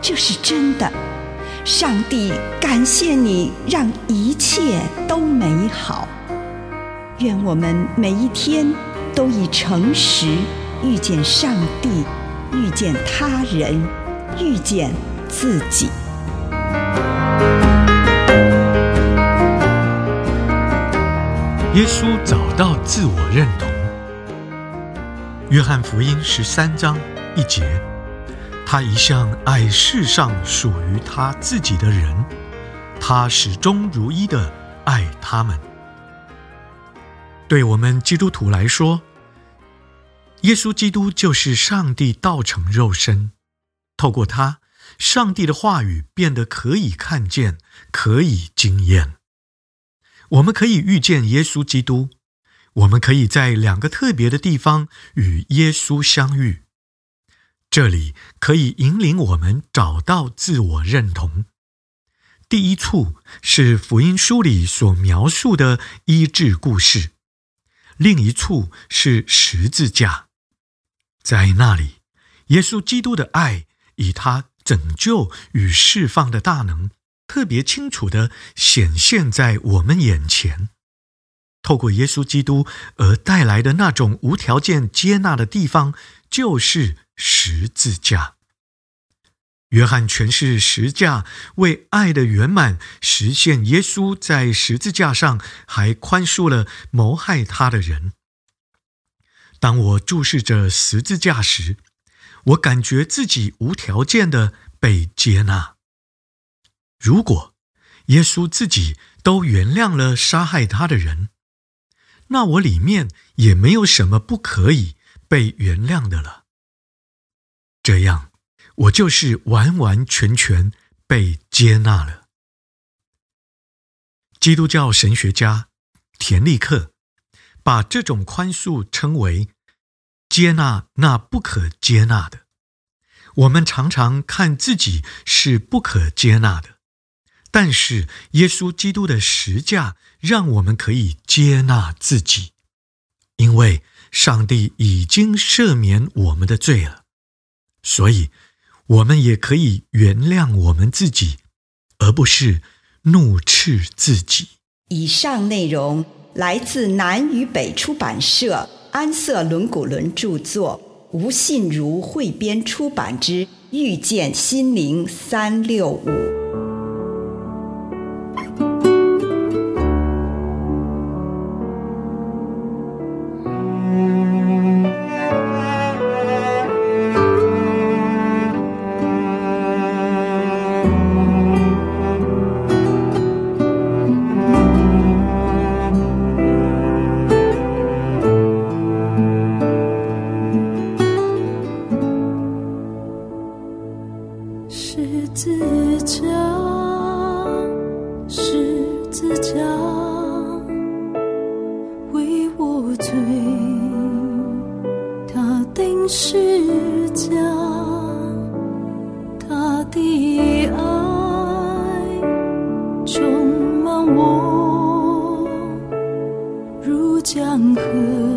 这是真的。上帝感谢你，让一切都美好。愿我们每一天都以诚实遇见上帝，遇见他人，遇见自己。耶稣找到自我认同。约翰福音十三章一节，他一向爱世上属于他自己的人，他始终如一的爱他们。对我们基督徒来说，耶稣基督就是上帝道成肉身，透过他，上帝的话语变得可以看见，可以经验。我们可以遇见耶稣基督，我们可以在两个特别的地方与耶稣相遇。这里可以引领我们找到自我认同。第一处是福音书里所描述的医治故事，另一处是十字架。在那里，耶稣基督的爱以他拯救与释放的大能。特别清楚地显现在我们眼前，透过耶稣基督而带来的那种无条件接纳的地方，就是十字架。约翰诠释十字架为爱的圆满实现，耶稣在十字架上还宽恕了谋害他的人。当我注视着十字架时，我感觉自己无条件的被接纳。如果耶稣自己都原谅了杀害他的人，那我里面也没有什么不可以被原谅的了。这样，我就是完完全全被接纳了。基督教神学家田立克把这种宽恕称为“接纳那不可接纳的”。我们常常看自己是不可接纳的。但是，耶稣基督的十架让我们可以接纳自己，因为上帝已经赦免我们的罪了，所以我们也可以原谅我们自己，而不是怒斥自己。以上内容来自南与北出版社安瑟伦古伦著作，吴信如汇编出版之《遇见心灵三六五》。江河。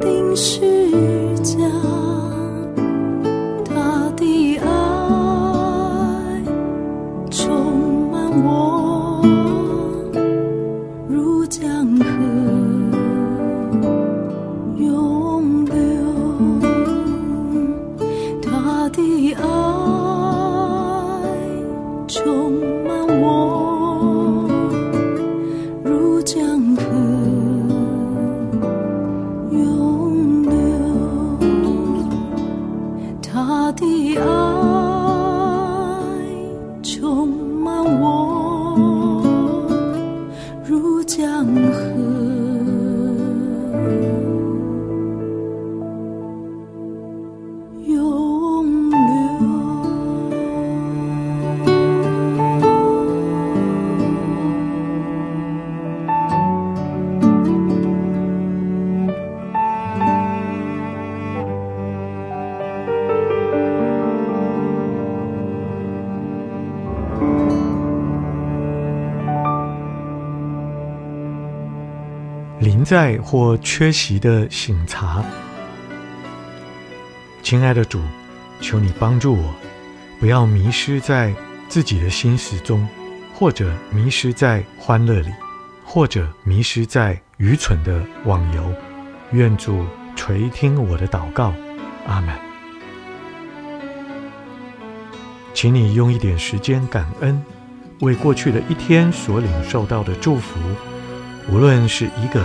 定是假。临在或缺席的醒察，亲爱的主，求你帮助我，不要迷失在自己的心事中，或者迷失在欢乐里，或者迷失在愚蠢的网游。愿主垂听我的祷告，阿门。请你用一点时间感恩，为过去的一天所领受到的祝福。无论是一个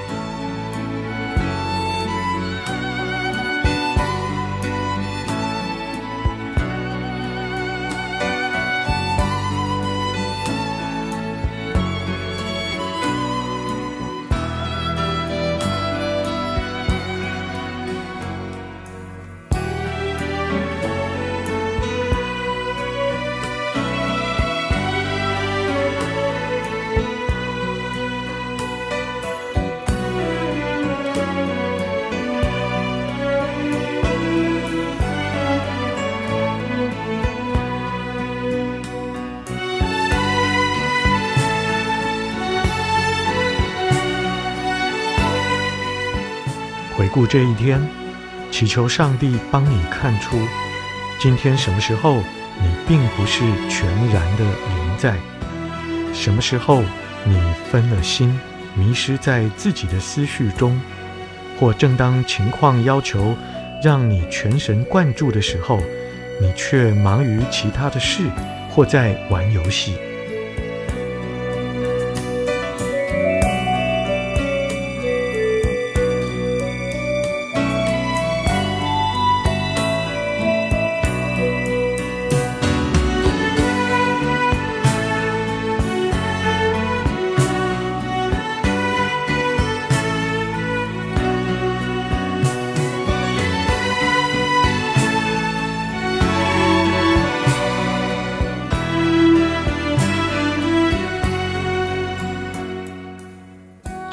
顾这一天，祈求上帝帮你看出，今天什么时候你并不是全然的临在，什么时候你分了心，迷失在自己的思绪中，或正当情况要求让你全神贯注的时候，你却忙于其他的事，或在玩游戏。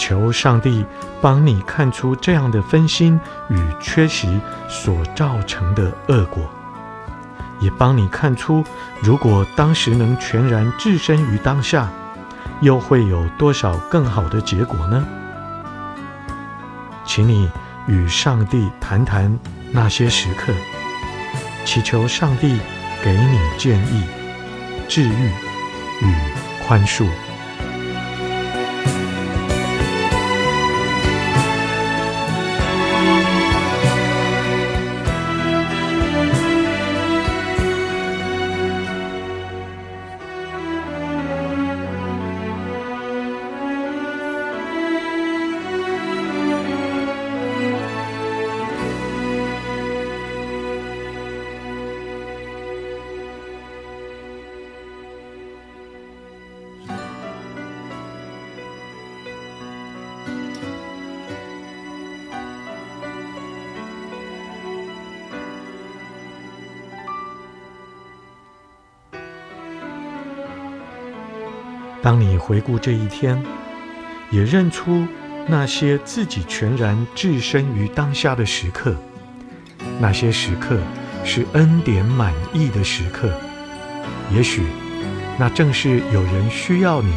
求上帝帮你看出这样的分心与缺席所造成的恶果，也帮你看出，如果当时能全然置身于当下，又会有多少更好的结果呢？请你与上帝谈谈那些时刻，祈求上帝给你建议、治愈与宽恕。当你回顾这一天，也认出那些自己全然置身于当下的时刻，那些时刻是恩典满溢的时刻。也许，那正是有人需要你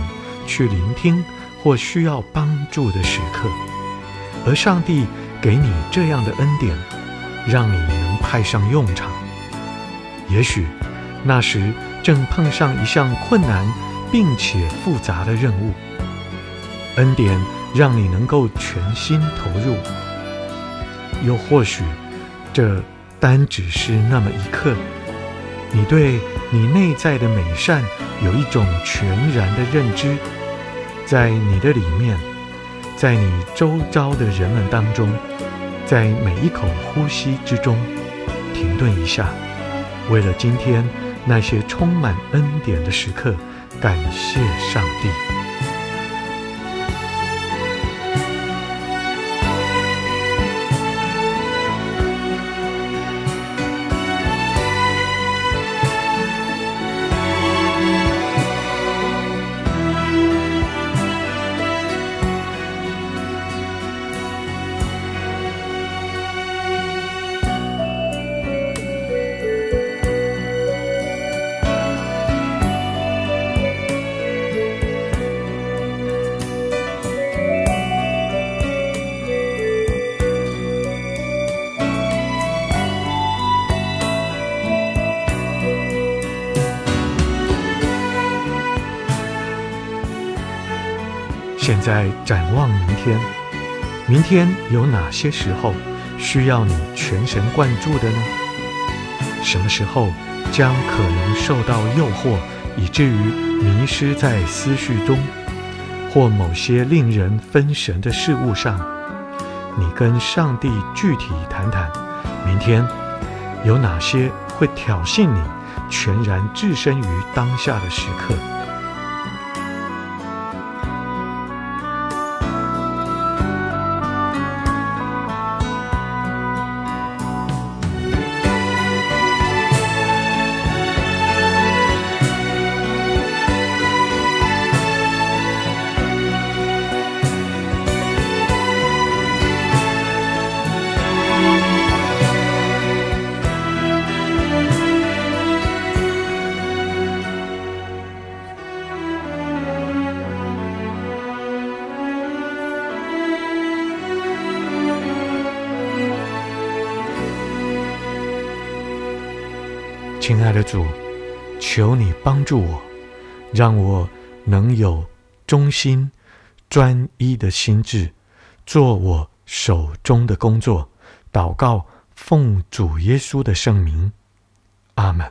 去聆听或需要帮助的时刻，而上帝给你这样的恩典，让你能派上用场。也许，那时正碰上一项困难。并且复杂的任务，恩典让你能够全心投入。又或许，这单只是那么一刻，你对你内在的美善有一种全然的认知，在你的里面，在你周遭的人们当中，在每一口呼吸之中，停顿一下，为了今天那些充满恩典的时刻。感谢上帝。现在展望明天，明天有哪些时候需要你全神贯注的呢？什么时候将可能受到诱惑，以至于迷失在思绪中，或某些令人分神的事物上？你跟上帝具体谈谈，明天有哪些会挑衅你全然置身于当下的时刻？亲爱的主，求你帮助我，让我能有忠心、专一的心志，做我手中的工作。祷告，奉主耶稣的圣名，阿门。